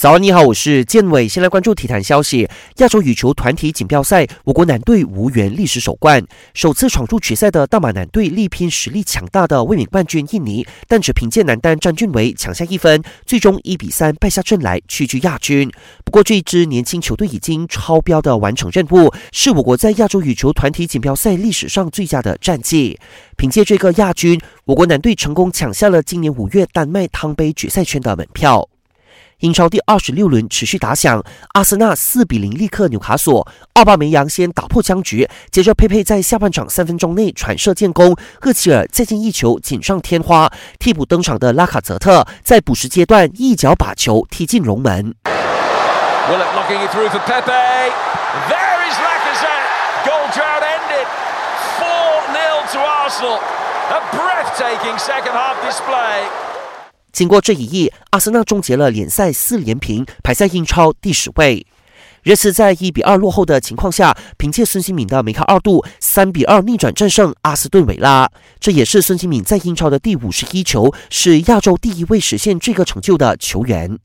早安，你好，我是建伟。先来关注体坛消息。亚洲羽球团体锦标赛，我国男队无缘历史首冠。首次闯入决赛的大马男队力拼实力强大的卫冕冠军印尼，但只凭借男单张俊伟抢下一分，最终一比三败下阵来，屈居亚军。不过，这一支年轻球队已经超标的完成任务，是我国在亚洲羽球团体锦标赛历史上最佳的战绩。凭借这个亚军，我国男队成功抢下了今年五月丹麦汤杯决赛圈的门票。英超第二十六轮持续打响，阿森纳四比零力克纽卡索，奥巴梅扬先打破僵局，接着佩佩在下半场三分钟内传射建功，厄齐尔再进一球锦上添花，替补登场的拉卡泽特在补时阶段一脚把球踢进龙门。经过这一役，阿森纳终结了联赛四连平，排在英超第十位。热刺在一比二落后的情况下，凭借孙兴敏的梅开二度，三比二逆转战胜阿斯顿维拉。这也是孙兴敏在英超的第五十一球，是亚洲第一位实现这个成就的球员。